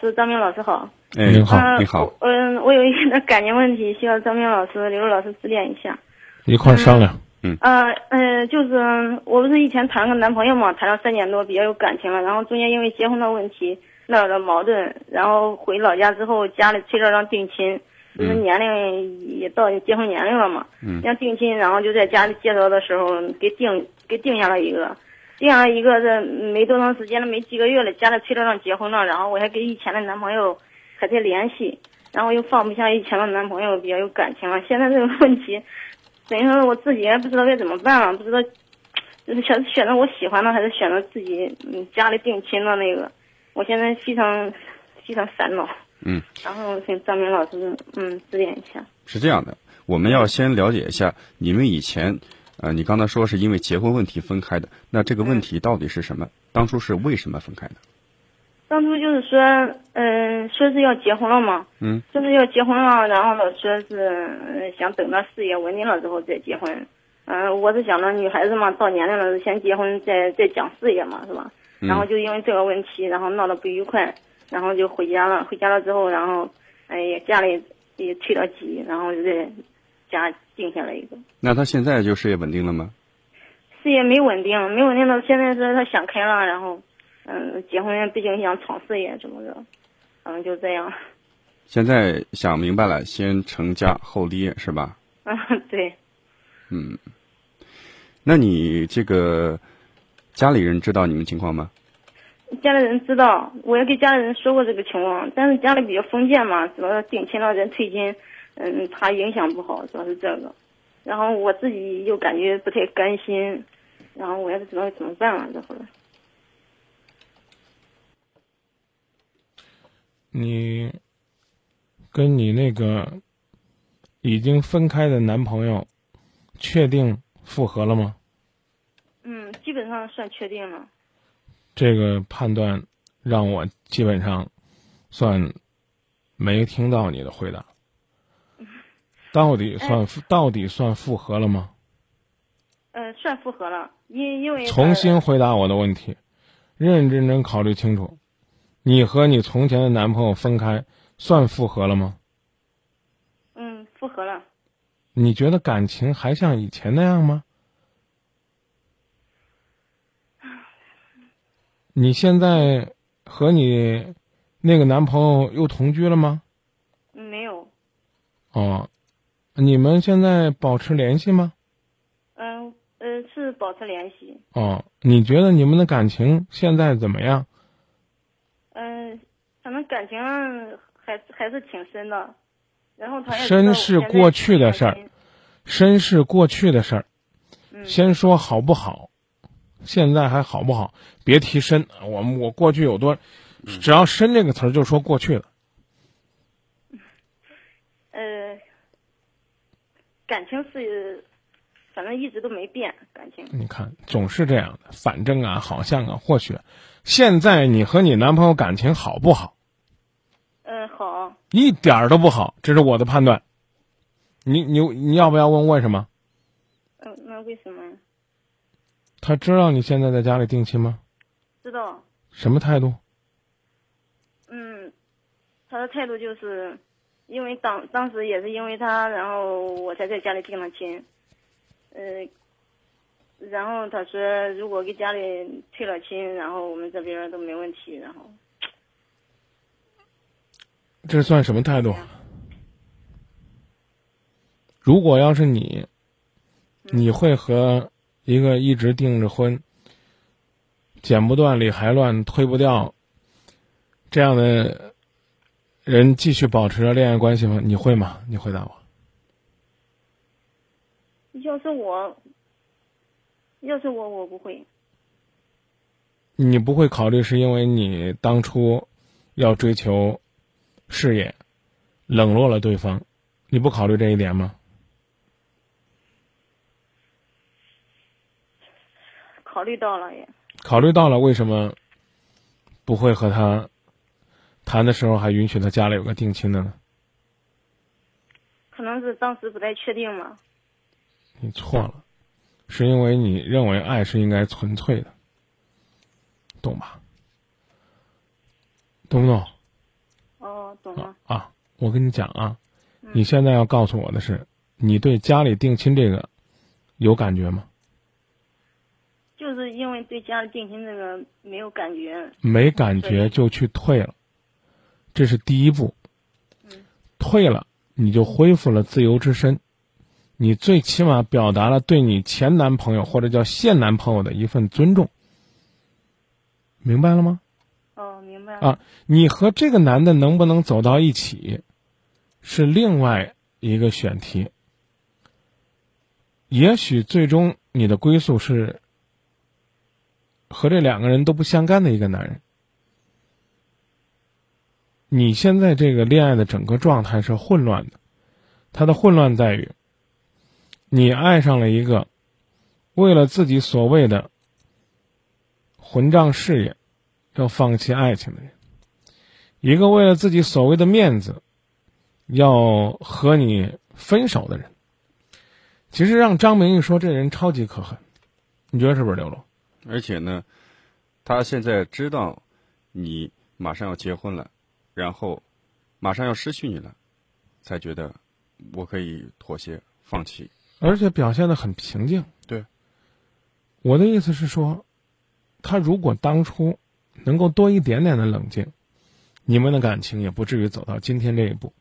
是张明老师好。哎，你好，你好。嗯，我有一个感情问题，需要张明老师、刘老师指点一下。一块商量。嗯。呃呃，就是我不是以前谈个男朋友嘛，谈了三年多，比较有感情了。然后中间因为结婚的问题闹了矛盾，然后回老家之后，家里催着让定亲，就是年龄也到结婚年龄了嘛。嗯。要定亲，然后就在家里介绍的时候给定给定下了一个。这样一个这没多长时间了，没几个月了，家里催着让结婚了，然后我还跟以前的男朋友还在联系，然后又放不下以前的男朋友，比较有感情了。现在这个问题，等于说我自己也不知道该怎么办了，不知道就是选选择我喜欢的，还是选择自己嗯家里定亲的那个，我现在非常非常烦恼。嗯。然后请张明老师嗯指点一下。是这样的，我们要先了解一下你们以前。呃，你刚才说是因为结婚问题分开的，那这个问题到底是什么？当初是为什么分开的？当初就是说，嗯，说是要结婚了嘛，嗯，说是要结婚了，然后呢，说是想等到事业稳定了之后再结婚。嗯，我是想着女孩子嘛，到年龄了先结婚，再再讲事业嘛，是吧？然后就因为这个问题，然后闹得不愉快，然后就回家了。回家了之后，然后，哎呀，家里也催着急，然后就在家。定下来一个，那他现在就事业稳定了吗？事业没稳定，没稳定到现在是他想开了，然后，嗯，结婚毕竟想闯事业怎么着，嗯，就这样。现在想明白了，先成家后立业是吧？嗯，对。嗯，那你这个家里人知道你们情况吗？家里人知道，我也给家里人说过这个情况，但是家里比较封建嘛，主要定亲了人退亲。嗯，他影响不好，主要是这个，然后我自己又感觉不太甘心，然后我也不知道怎么办了，这会儿。你跟你那个已经分开的男朋友，确定复合了吗？嗯，基本上算确定了。这个判断让我基本上算没听到你的回答。到底算到底算复合了吗？呃，算复合了，因因为重新回答我的问题，认认真真考虑清楚，你和你从前的男朋友分开，算复合了吗？嗯，复合了。你觉得感情还像以前那样吗？你现在和你那个男朋友又同居了吗？没有。哦。你们现在保持联系吗？嗯呃，是保持联系。哦，你觉得你们的感情现在怎么样？嗯，反正感情还还是挺深的。然后他也深是过去的事儿，深是过去的事儿。先说好不好？现在还好不好？别提深，我们我过去有多，只要“深”这个词儿就说过去了。感情是，反正一直都没变。感情，你看总是这样的，反正啊，好像啊，或许，现在你和你男朋友感情好不好？嗯，好。一点儿都不好，这是我的判断。你你你要不要问为什么？嗯，那为什么？他知道你现在在家里定亲吗？知道。什么态度？嗯，他的态度就是。因为当当时也是因为他，然后我才在家里定了亲，呃，然后他说如果给家里退了亲，然后我们这边都没问题，然后，这算什么态度？如果要是你，你会和一个一直订着婚、剪不断理还乱、推不掉这样的？人继续保持着恋爱关系吗？你会吗？你回答我。要是我，要是我，我不会。你不会考虑是因为你当初要追求事业，冷落了对方，你不考虑这一点吗？考虑到了也。考虑到了，为什么不会和他？谈的时候还允许他家里有个定亲的呢，可能是当时不太确定嘛。你错了，是因为你认为爱是应该纯粹的，懂吧？懂不懂？哦，懂了？啊，我跟你讲啊，你现在要告诉我的是，你对家里定亲这个有感觉吗？就是因为对家里定亲这个没有感觉，没感觉就去退了，这是第一步。退了，你就恢复了自由之身，你最起码表达了对你前男朋友或者叫现男朋友的一份尊重，明白了吗？哦，明白了。啊，你和这个男的能不能走到一起，是另外一个选题。也许最终你的归宿是和这两个人都不相干的一个男人。你现在这个恋爱的整个状态是混乱的，它的混乱在于，你爱上了一个为了自己所谓的混账事业要放弃爱情的人，一个为了自己所谓的面子要和你分手的人。其实让张明一说，这人超级可恨，你觉得是不是刘龙？而且呢，他现在知道你马上要结婚了。然后，马上要失去你了，才觉得我可以妥协放弃，而且表现的很平静。对，我的意思是说，他如果当初能够多一点点的冷静，你们的感情也不至于走到今天这一步。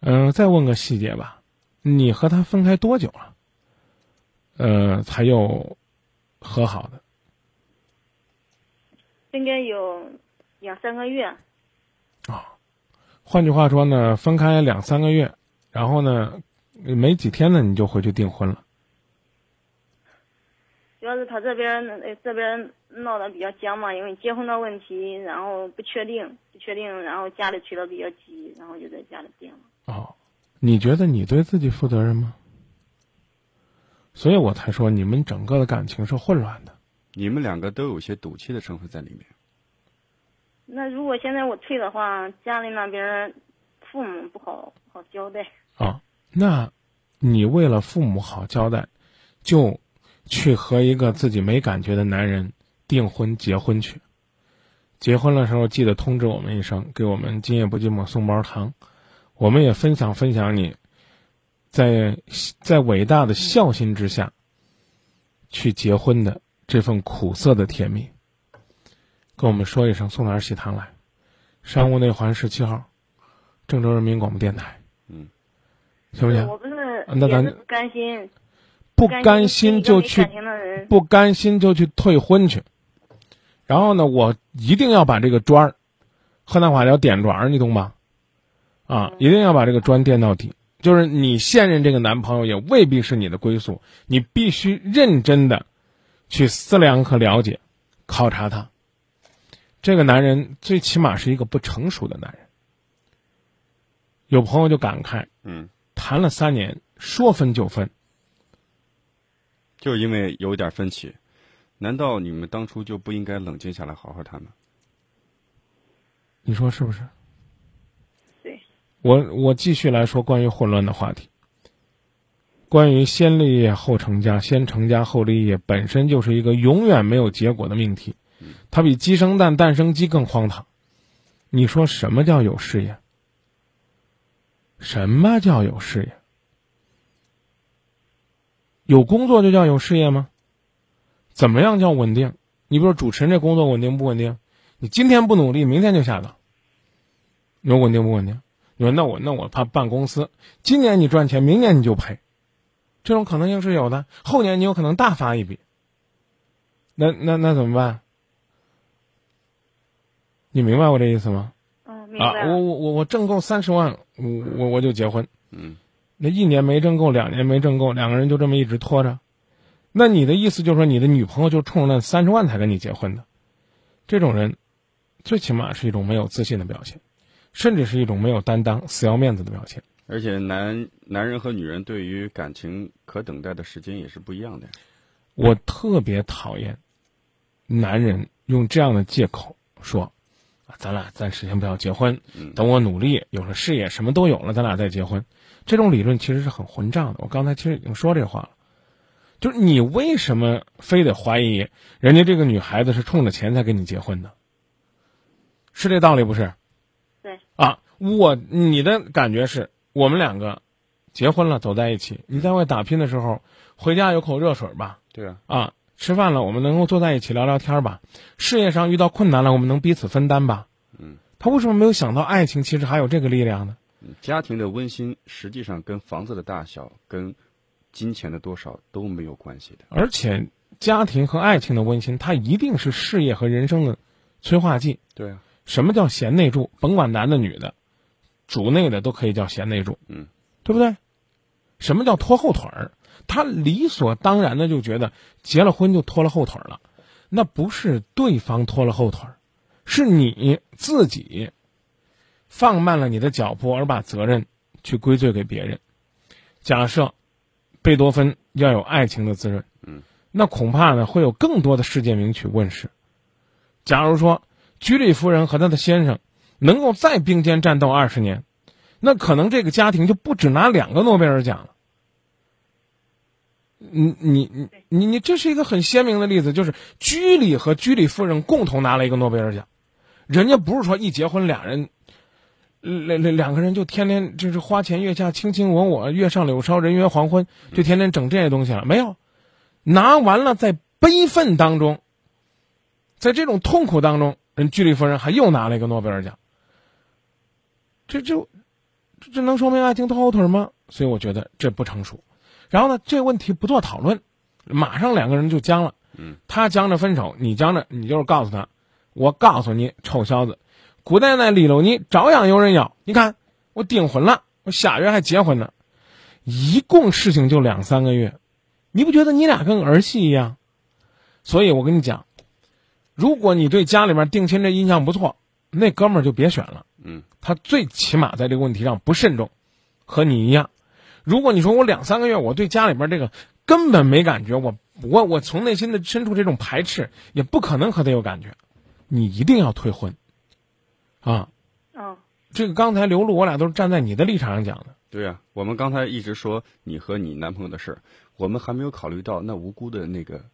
嗯，再问个细节吧，你和他分开多久了？呃，才又和好的？应该有两三个月。啊，换句话说呢，分开两三个月，然后呢，没几天呢，你就回去订婚了。主要是他这边这边闹得比较僵嘛，因为结婚的问题，然后不确定，不确定，然后家里催得比较急，然后就在家里订了。哦，你觉得你对自己负责任吗？所以我才说你们整个的感情是混乱的。你们两个都有些赌气的成分在里面。那如果现在我退的话，家里那边父母不好好交代啊。那，你为了父母好交代，就去和一个自己没感觉的男人订婚结婚去。结婚的时候记得通知我们一声，给我们今夜不寂寞送包糖。我们也分享分享你，在在伟大的孝心之下去结婚的这份苦涩的甜蜜。跟我们说一声，送点喜糖来。商务内环十七号，郑州人民广播电台。嗯，不行行？我不是，那咱不甘心，不甘心就去，不甘心就去退婚去。然后呢，我一定要把这个砖儿，河南话叫点砖儿，你懂吗？啊，一定要把这个砖垫到底。就是你现任这个男朋友也未必是你的归宿，你必须认真的去思量和了解、考察他。这个男人最起码是一个不成熟的男人。有朋友就感慨：“嗯，谈了三年，说分就分，就因为有点分歧。难道你们当初就不应该冷静下来，好好谈吗？你说是不是？对。我我继续来说关于混乱的话题。关于先立业后成家，先成家后立业，本身就是一个永远没有结果的命题。它比鸡生蛋，蛋生鸡更荒唐。你说什么叫有事业？什么叫有事业？有工作就叫有事业吗？怎么样叫稳定？你比如说主持人这工作稳定不稳定？你今天不努力，明天就下岗。你说稳定不稳定？你说那我那我怕办公司，今年你赚钱，明年你就赔，这种可能性是有的。后年你有可能大发一笔。那那那怎么办？你明白我这意思吗？嗯，明白。啊，我我我我挣够三十万，我我我就结婚。嗯，那一年没挣够，两年没挣够，两个人就这么一直拖着。那你的意思就是说，你的女朋友就冲着那三十万才跟你结婚的？这种人，最起码是一种没有自信的表现，甚至是一种没有担当、死要面子的表现。而且，男男人和女人对于感情可等待的时间也是不一样的。我特别讨厌男人用这样的借口说。咱俩暂时先不要结婚，等我努力有了事业，什么都有了，咱俩再结婚。这种理论其实是很混账的。我刚才其实已经说这话了，就是你为什么非得怀疑人家这个女孩子是冲着钱才跟你结婚的？是这道理不是？对。啊，我你的感觉是我们两个结婚了，走在一起。你在外打拼的时候，回家有口热水吧？对啊，啊，吃饭了，我们能够坐在一起聊聊天吧？事业上遇到困难了，我们能彼此分担吧？嗯，他为什么没有想到爱情其实还有这个力量呢？家庭的温馨实际上跟房子的大小、跟金钱的多少都没有关系的。而且，家庭和爱情的温馨，它一定是事业和人生的催化剂。对啊，什么叫贤内助？甭管男的女的，主内的都可以叫贤内助，嗯，对不对？什么叫拖后腿儿？他理所当然的就觉得结了婚就拖了后腿儿了，那不是对方拖了后腿儿，是你自己放慢了你的脚步，而把责任去归罪给别人。假设贝多芬要有爱情的滋润，嗯，那恐怕呢会有更多的世界名曲问世。假如说居里夫人和她的先生能够再并肩战斗二十年，那可能这个家庭就不止拿两个诺贝尔奖了。你你你你你，这是一个很鲜明的例子，就是居里和居里夫人共同拿了一个诺贝尔奖，人家不是说一结婚俩人，两两两个人就天天就是花前月下卿卿我我，月上柳梢人约黄昏，就天天整这些东西了，没有，拿完了在悲愤当中，在这种痛苦当中，人居里夫人还又拿了一个诺贝尔奖，这就这这能说明爱情拖后腿吗？所以我觉得这不成熟。然后呢，这个问题不做讨论，马上两个人就僵了。嗯，他僵着分手，你僵着，你就是告诉他，我告诉你，臭小子，古代那里头你照样有人要。你看，我订婚了，我下月还结婚呢，一共事情就两三个月，你不觉得你俩跟儿戏一样？所以我跟你讲，如果你对家里面定亲这印象不错，那哥们儿就别选了。嗯，他最起码在这个问题上不慎重，和你一样。如果你说我两三个月我对家里边这个根本没感觉，我我我从内心的深处这种排斥也不可能和他有感觉，你一定要退婚，啊，嗯这个刚才刘露我俩都是站在你的立场上讲的，对呀、我们刚才一直说你和你男朋友的事儿，我们还没有考虑到那无辜的那个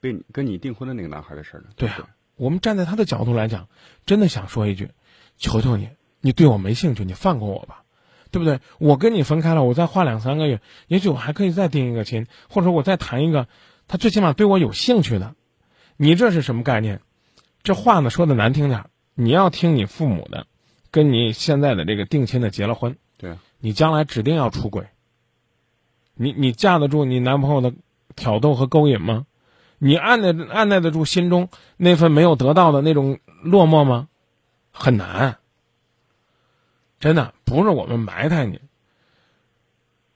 被你跟你订婚的那个男孩的事儿呢。对不啊，我们站在他的角度来讲，真的想说一句，求求你，你对我没兴趣，你放过我吧，对不对？我跟你分开了，我再花两三个月，也许我还可以再定一个亲，或者说我再谈一个，他最起码对我有兴趣的。你这是什么概念？这话呢说的难听点儿，你要听你父母的，跟你现在的这个定亲的结了婚，对啊，你将来指定要出轨。你你架得住你男朋友的挑逗和勾引吗？你按耐按耐得住心中那份没有得到的那种落寞吗？很难。真的不是我们埋汰你，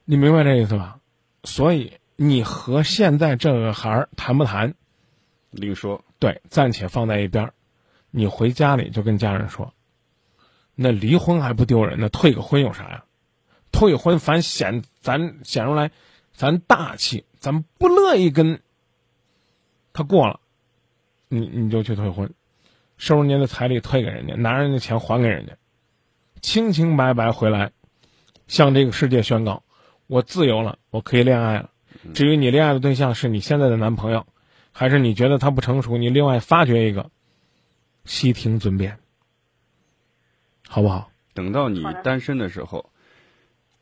你明白这意思吧？所以你和现在这个孩儿谈不谈，另说。对，暂且放在一边儿。你回家里就跟家人说，那离婚还不丢人呢，退个婚有啥呀？退婚反显咱显出来，咱大气，咱不乐意跟他过了，你你就去退婚，收拾您的彩礼退给人家，拿人家钱还给人家，清清白白回来，向这个世界宣告，我自由了，我可以恋爱了。至于你恋爱的对象是你现在的男朋友，还是你觉得他不成熟，你另外发掘一个，悉听尊便，好不好？等到你单身的时候，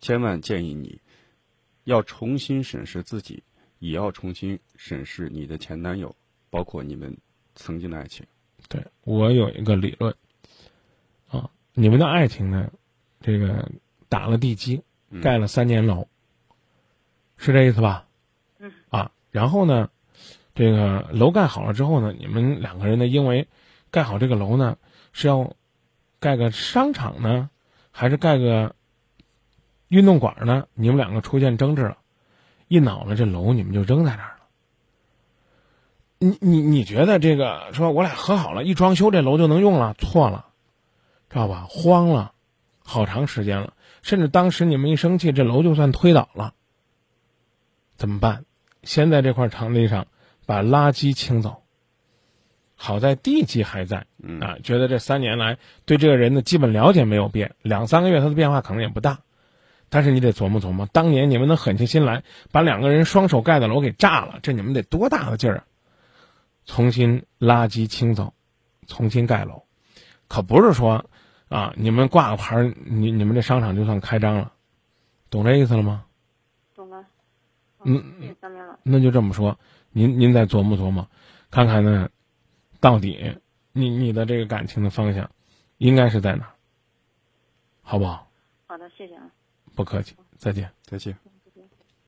千万建议你要重新审视自己，也要重新审视你的前男友，包括你们曾经的爱情。对我有一个理论，啊，你们的爱情呢，这个打了地基，嗯盖了三年楼，是这意思吧？嗯。啊，然后呢，这个楼盖好了之后呢，你们两个人呢，因为盖好这个楼呢，是要盖个商场呢，还是盖个运动馆呢？你们两个出现争执了，一恼了，这楼你们就扔在那儿了。你你你觉得这个说我俩和好了，一装修这楼就能用了？错了，知道吧？慌了，好长时间了，甚至当时你们一生气，这楼就算推倒了。怎么办？先在这块场地上把垃圾清走。好在地基还在嗯啊，觉得这三年来对这个人的基本了解没有变，两三个月他的变化可能也不大，但是你得琢磨琢磨，当年你们能狠下心来把两个人双手盖的楼给炸了，这你们得多大的劲儿啊！重新垃圾清走，重新盖楼，可不是说啊，你们挂个牌儿，你你们这商场就算开张了，懂这意思了吗？懂了。嗯。那就这么说，您您再琢磨琢磨，看看呢，到底你你的这个感情的方向应该是在哪儿，好不好？好的，谢谢啊。不客气，再见。再见。